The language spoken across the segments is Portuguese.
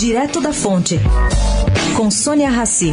Direto da Fonte, com Sônia Rassi.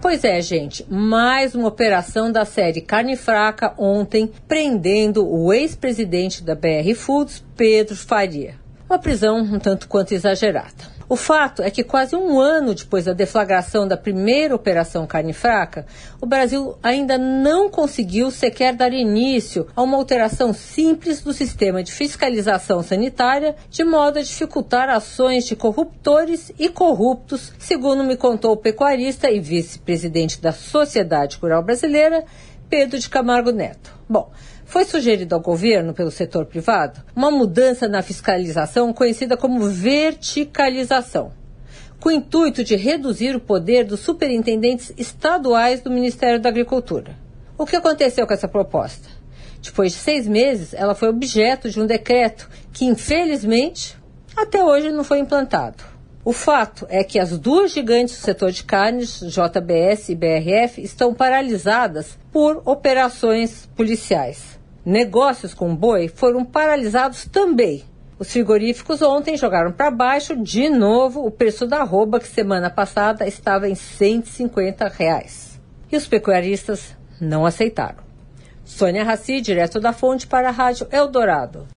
Pois é, gente, mais uma operação da série Carne Fraca ontem, prendendo o ex-presidente da BR Foods, Pedro Faria. Uma prisão um tanto quanto exagerada. O fato é que quase um ano depois da deflagração da primeira Operação Carne Fraca, o Brasil ainda não conseguiu sequer dar início a uma alteração simples do sistema de fiscalização sanitária, de modo a dificultar ações de corruptores e corruptos, segundo me contou o pecuarista e vice-presidente da Sociedade Rural Brasileira, Pedro de Camargo Neto. Bom, foi sugerido ao governo, pelo setor privado, uma mudança na fiscalização conhecida como verticalização, com o intuito de reduzir o poder dos superintendentes estaduais do Ministério da Agricultura. O que aconteceu com essa proposta? Depois de seis meses, ela foi objeto de um decreto que, infelizmente, até hoje não foi implantado. O fato é que as duas gigantes do setor de carnes, JBS e BRF, estão paralisadas por operações policiais. Negócios com boi foram paralisados também. Os frigoríficos ontem jogaram para baixo de novo o preço da arroba, que semana passada estava em 150 reais. E os pecuaristas não aceitaram. Sônia Raci, direto da fonte para a Rádio Eldorado.